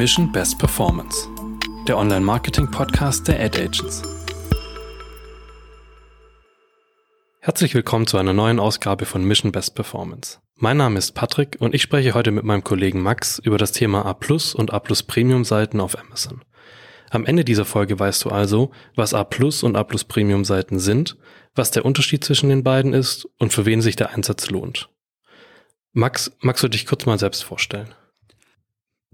Mission Best Performance, der Online-Marketing-Podcast der Ad Agents. Herzlich willkommen zu einer neuen Ausgabe von Mission Best Performance. Mein Name ist Patrick und ich spreche heute mit meinem Kollegen Max über das Thema A Plus und A Plus Premium Seiten auf Amazon. Am Ende dieser Folge weißt du also, was A Plus und A Plus Premium Seiten sind, was der Unterschied zwischen den beiden ist und für wen sich der Einsatz lohnt. Max, magst du dich kurz mal selbst vorstellen?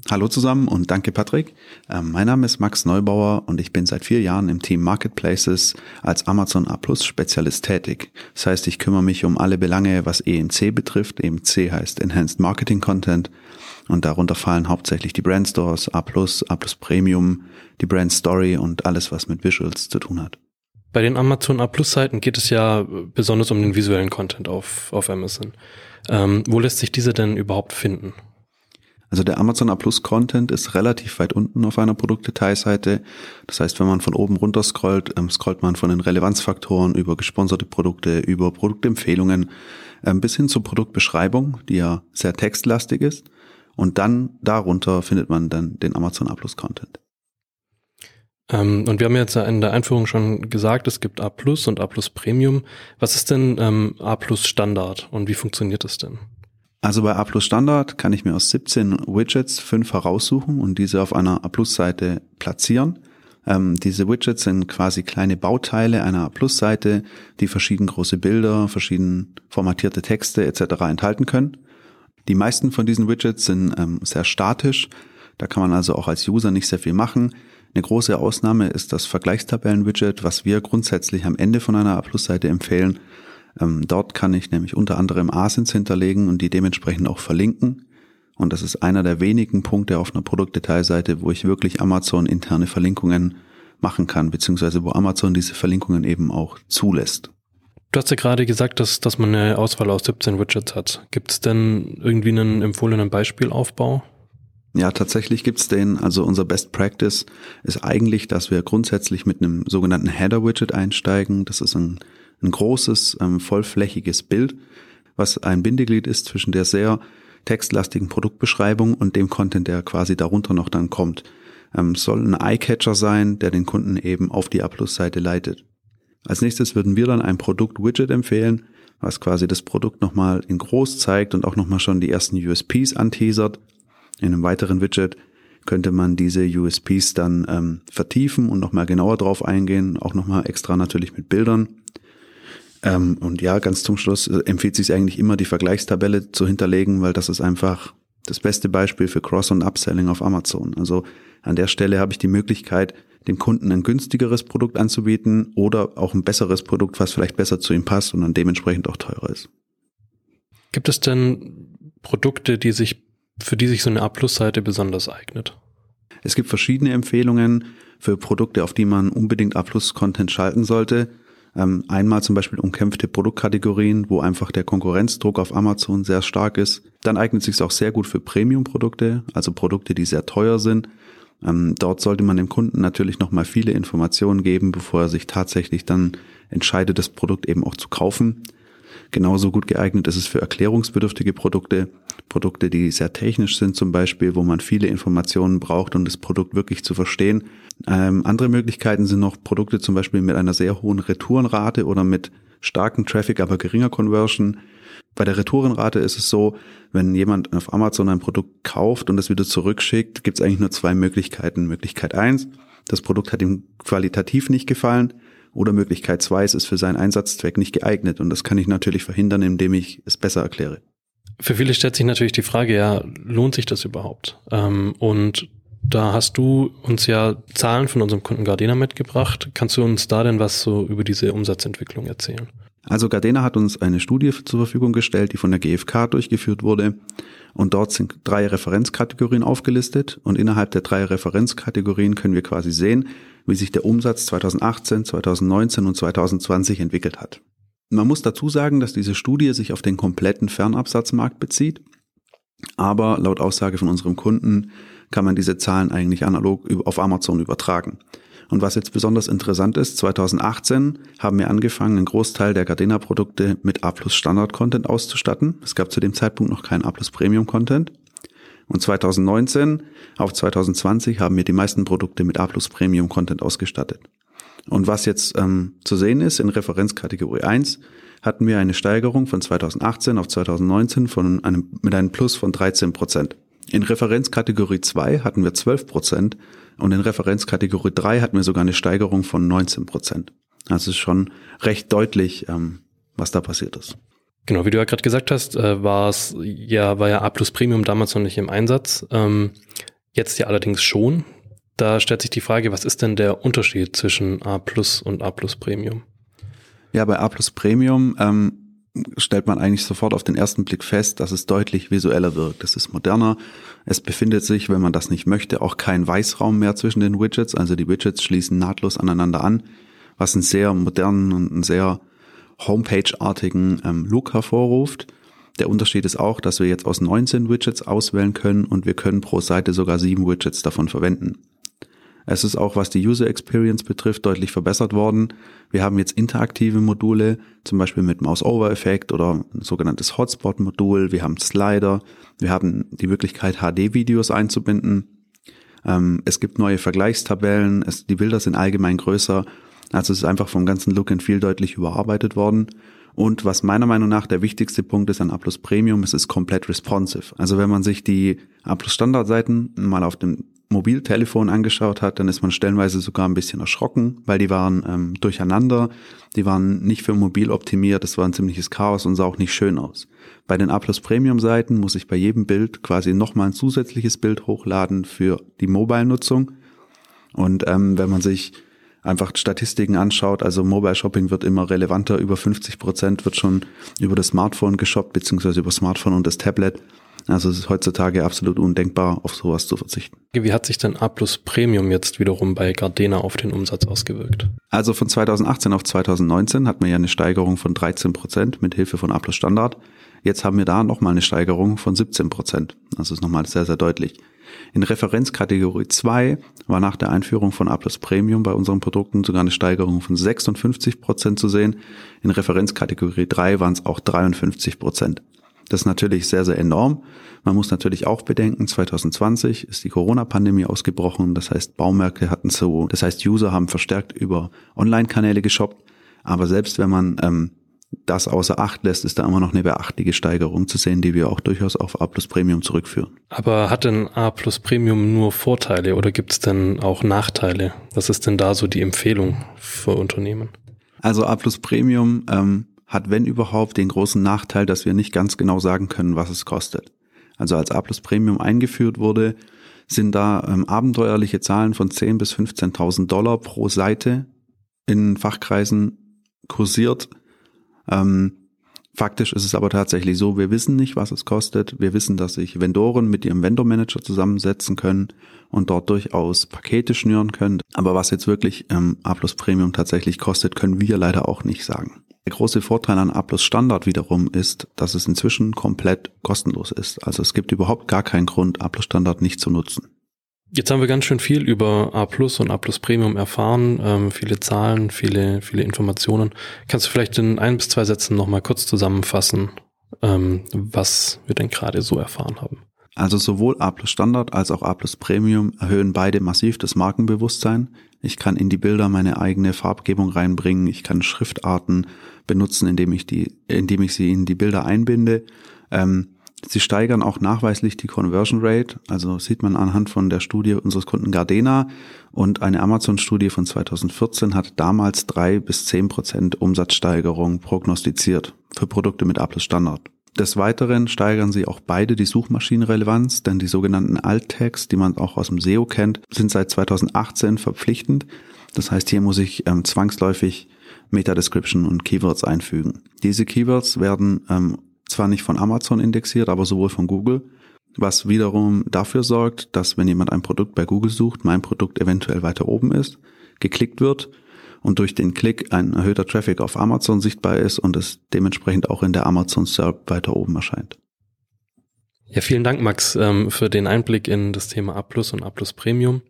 Hallo zusammen und danke Patrick. Ähm, mein Name ist Max Neubauer und ich bin seit vier Jahren im Team Marketplaces als Amazon A Plus Spezialist tätig. Das heißt, ich kümmere mich um alle Belange, was EMC betrifft. EMC heißt Enhanced Marketing Content und darunter fallen hauptsächlich die Brand Stores, A Plus, A Plus Premium, die Brand Story und alles, was mit Visuals zu tun hat. Bei den Amazon A Plus Seiten geht es ja besonders um den visuellen Content auf, auf Amazon. Ähm, wo lässt sich diese denn überhaupt finden? Also der Amazon A Plus Content ist relativ weit unten auf einer Produktdetailseite. Das heißt, wenn man von oben runter scrollt, ähm, scrollt man von den Relevanzfaktoren über gesponserte Produkte, über Produktempfehlungen ähm, bis hin zur Produktbeschreibung, die ja sehr textlastig ist. Und dann darunter findet man dann den Amazon A Plus Content. Ähm, und wir haben jetzt in der Einführung schon gesagt, es gibt A Plus und A Plus Premium. Was ist denn ähm, A Plus Standard und wie funktioniert das denn? Also bei A Standard kann ich mir aus 17 Widgets fünf heraussuchen und diese auf einer A Seite platzieren. Ähm, diese Widgets sind quasi kleine Bauteile einer A Seite, die verschieden große Bilder, verschieden formatierte Texte etc. enthalten können. Die meisten von diesen Widgets sind ähm, sehr statisch. Da kann man also auch als User nicht sehr viel machen. Eine große Ausnahme ist das Vergleichstabellen-Widget, was wir grundsätzlich am Ende von einer A-Plus-Seite empfehlen. Ähm, dort kann ich nämlich unter anderem ASINs hinterlegen und die dementsprechend auch verlinken. Und das ist einer der wenigen Punkte auf einer Produktdetailseite, wo ich wirklich Amazon interne Verlinkungen machen kann, beziehungsweise wo Amazon diese Verlinkungen eben auch zulässt. Du hast ja gerade gesagt, dass, dass man eine Auswahl aus 17 Widgets hat. Gibt es denn irgendwie einen empfohlenen Beispielaufbau? Ja, tatsächlich gibt's den. Also unser Best Practice ist eigentlich, dass wir grundsätzlich mit einem sogenannten Header-Widget einsteigen. Das ist ein, ein großes, ähm, vollflächiges Bild, was ein Bindeglied ist zwischen der sehr textlastigen Produktbeschreibung und dem Content, der quasi darunter noch dann kommt. Ähm, soll ein Eye-Catcher sein, der den Kunden eben auf die Abschlussseite leitet. Als nächstes würden wir dann ein Produkt-Widget empfehlen, was quasi das Produkt nochmal in groß zeigt und auch nochmal schon die ersten USPs anteasert in einem weiteren Widget könnte man diese USPs dann ähm, vertiefen und nochmal genauer drauf eingehen, auch nochmal extra natürlich mit Bildern. Ähm, und ja, ganz zum Schluss äh, empfiehlt sich eigentlich immer, die Vergleichstabelle zu hinterlegen, weil das ist einfach das beste Beispiel für Cross- und Upselling auf Amazon. Also an der Stelle habe ich die Möglichkeit, dem Kunden ein günstigeres Produkt anzubieten oder auch ein besseres Produkt, was vielleicht besser zu ihm passt und dann dementsprechend auch teurer ist. Gibt es denn Produkte, die sich für die sich so eine A-Plus-Seite besonders eignet? Es gibt verschiedene Empfehlungen für Produkte, auf die man unbedingt A-Plus-Content schalten sollte. Ähm, einmal zum Beispiel umkämpfte Produktkategorien, wo einfach der Konkurrenzdruck auf Amazon sehr stark ist. Dann eignet sich es auch sehr gut für Premium-Produkte, also Produkte, die sehr teuer sind. Ähm, dort sollte man dem Kunden natürlich nochmal viele Informationen geben, bevor er sich tatsächlich dann entscheidet, das Produkt eben auch zu kaufen. Genauso gut geeignet ist es für erklärungsbedürftige Produkte, Produkte, die sehr technisch sind zum Beispiel, wo man viele Informationen braucht, um das Produkt wirklich zu verstehen. Ähm, andere Möglichkeiten sind noch Produkte zum Beispiel mit einer sehr hohen Retourenrate oder mit starken Traffic, aber geringer Conversion. Bei der Retourenrate ist es so, wenn jemand auf Amazon ein Produkt kauft und es wieder zurückschickt, gibt es eigentlich nur zwei Möglichkeiten. Möglichkeit eins, das Produkt hat ihm qualitativ nicht gefallen oder Möglichkeit zwei, es ist für seinen Einsatzzweck nicht geeignet. Und das kann ich natürlich verhindern, indem ich es besser erkläre. Für viele stellt sich natürlich die Frage, ja, lohnt sich das überhaupt? Ähm, und da hast du uns ja Zahlen von unserem Kunden Gardena mitgebracht. Kannst du uns da denn was so über diese Umsatzentwicklung erzählen? Also Gardena hat uns eine Studie zur Verfügung gestellt, die von der GfK durchgeführt wurde. Und dort sind drei Referenzkategorien aufgelistet. Und innerhalb der drei Referenzkategorien können wir quasi sehen, wie sich der Umsatz 2018, 2019 und 2020 entwickelt hat. Man muss dazu sagen, dass diese Studie sich auf den kompletten Fernabsatzmarkt bezieht. Aber laut Aussage von unserem Kunden kann man diese Zahlen eigentlich analog auf Amazon übertragen. Und was jetzt besonders interessant ist, 2018 haben wir angefangen, einen Großteil der Gardena-Produkte mit A Plus Standard-Content auszustatten. Es gab zu dem Zeitpunkt noch keinen A Plus Premium-Content. Und 2019 auf 2020 haben wir die meisten Produkte mit A plus Premium Content ausgestattet. Und was jetzt ähm, zu sehen ist, in Referenzkategorie 1 hatten wir eine Steigerung von 2018 auf 2019 von einem, mit einem Plus von 13 Prozent. In Referenzkategorie 2 hatten wir 12 Prozent und in Referenzkategorie 3 hatten wir sogar eine Steigerung von 19 Prozent. Also ist schon recht deutlich, ähm, was da passiert ist. Genau, wie du ja gerade gesagt hast, äh, war es ja, war ja A plus Premium damals noch nicht im Einsatz. Ähm, jetzt ja allerdings schon. Da stellt sich die Frage, was ist denn der Unterschied zwischen A plus und A plus Premium? Ja, bei A plus Premium ähm, stellt man eigentlich sofort auf den ersten Blick fest, dass es deutlich visueller wirkt. Es ist moderner. Es befindet sich, wenn man das nicht möchte, auch kein Weißraum mehr zwischen den Widgets. Also die Widgets schließen nahtlos aneinander an, was einen sehr modernen und einen sehr Homepage-artigen ähm, Look hervorruft. Der Unterschied ist auch, dass wir jetzt aus 19 Widgets auswählen können und wir können pro Seite sogar sieben Widgets davon verwenden. Es ist auch, was die User Experience betrifft, deutlich verbessert worden. Wir haben jetzt interaktive Module, zum Beispiel mit Mouse-Over-Effekt oder ein sogenanntes Hotspot-Modul. Wir haben Slider. Wir haben die Möglichkeit, HD-Videos einzubinden. Ähm, es gibt neue Vergleichstabellen. Die Bilder sind allgemein größer. Also es ist einfach vom ganzen Look and Feel deutlich überarbeitet worden. Und was meiner Meinung nach der wichtigste Punkt ist an A Premium, es ist komplett responsive. Also wenn man sich die A Standardseiten mal auf dem Mobiltelefon angeschaut hat, dann ist man stellenweise sogar ein bisschen erschrocken, weil die waren ähm, durcheinander, die waren nicht für mobil optimiert, das war ein ziemliches Chaos und sah auch nicht schön aus. Bei den A Plus Premium Seiten muss ich bei jedem Bild quasi nochmal ein zusätzliches Bild hochladen für die Mobile-Nutzung. Und ähm, wenn man sich einfach Statistiken anschaut, also Mobile Shopping wird immer relevanter, über 50 Prozent wird schon über das Smartphone geshoppt, beziehungsweise über Smartphone und das Tablet. Also es ist heutzutage absolut undenkbar, auf sowas zu verzichten. Wie hat sich denn A Plus Premium jetzt wiederum bei Gardena auf den Umsatz ausgewirkt? Also von 2018 auf 2019 hatten wir ja eine Steigerung von 13 Prozent mit Hilfe von A Plus Standard. Jetzt haben wir da nochmal eine Steigerung von 17 Prozent. Das ist nochmal sehr, sehr deutlich. In Referenzkategorie 2 war nach der Einführung von A Plus Premium bei unseren Produkten sogar eine Steigerung von 56 Prozent zu sehen. In Referenzkategorie 3 waren es auch 53 Prozent. Das ist natürlich sehr, sehr enorm. Man muss natürlich auch bedenken, 2020 ist die Corona-Pandemie ausgebrochen. Das heißt, Baumärkte hatten so, das heißt, User haben verstärkt über Online-Kanäle geshoppt. Aber selbst wenn man ähm, das außer Acht lässt, ist da immer noch eine beachtliche Steigerung zu sehen, die wir auch durchaus auf A Plus Premium zurückführen. Aber hat denn A Plus Premium nur Vorteile oder gibt es denn auch Nachteile? Was ist denn da so die Empfehlung für Unternehmen? Also A Plus Premium ähm, hat, wenn überhaupt, den großen Nachteil, dass wir nicht ganz genau sagen können, was es kostet. Also als A Plus Premium eingeführt wurde, sind da ähm, abenteuerliche Zahlen von 10.000 bis 15.000 Dollar pro Seite in Fachkreisen kursiert. Ähm, faktisch ist es aber tatsächlich so, wir wissen nicht, was es kostet. Wir wissen, dass sich Vendoren mit ihrem Vendor Manager zusammensetzen können und dort durchaus Pakete schnüren können. Aber was jetzt wirklich ähm, A Plus Premium tatsächlich kostet, können wir leider auch nicht sagen. Der große Vorteil an A Plus Standard wiederum ist, dass es inzwischen komplett kostenlos ist. Also es gibt überhaupt gar keinen Grund, A Plus Standard nicht zu nutzen. Jetzt haben wir ganz schön viel über A Plus und A Plus Premium erfahren, ähm, viele Zahlen, viele, viele Informationen. Kannst du vielleicht in ein bis zwei Sätzen nochmal kurz zusammenfassen, ähm, was wir denn gerade so erfahren haben? Also sowohl A Plus Standard als auch A Plus Premium erhöhen beide massiv das Markenbewusstsein. Ich kann in die Bilder meine eigene Farbgebung reinbringen. Ich kann Schriftarten benutzen, indem ich die, indem ich sie in die Bilder einbinde. Ähm, sie steigern auch nachweislich die Conversion Rate. Also sieht man anhand von der Studie unseres Kunden Gardena und eine Amazon-Studie von 2014 hat damals drei bis zehn Prozent Umsatzsteigerung prognostiziert für Produkte mit A Standard. Des Weiteren steigern sie auch beide die Suchmaschinenrelevanz, denn die sogenannten Alt-Tags, die man auch aus dem SEO kennt, sind seit 2018 verpflichtend. Das heißt, hier muss ich ähm, zwangsläufig Meta-Description und Keywords einfügen. Diese Keywords werden ähm, zwar nicht von Amazon indexiert, aber sowohl von Google, was wiederum dafür sorgt, dass wenn jemand ein Produkt bei Google sucht, mein Produkt eventuell weiter oben ist, geklickt wird und durch den Klick ein erhöhter Traffic auf Amazon sichtbar ist und es dementsprechend auch in der Amazon SERP weiter oben erscheint. Ja, vielen Dank, Max, ähm, für den Einblick in das Thema A und A Premium.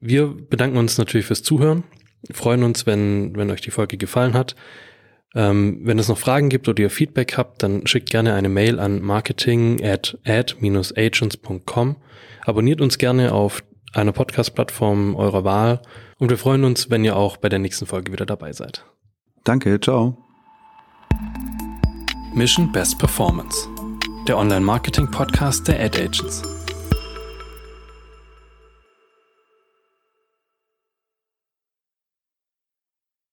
Wir bedanken uns natürlich fürs Zuhören, freuen uns, wenn, wenn euch die Folge gefallen hat. Ähm, wenn es noch Fragen gibt oder ihr Feedback habt, dann schickt gerne eine Mail an marketing at ad-agents.com. Abonniert uns gerne auf einer Podcast-Plattform eurer Wahl und wir freuen uns, wenn ihr auch bei der nächsten Folge wieder dabei seid. Danke, ciao. Mission Best Performance, der Online-Marketing-Podcast der Ad Agents.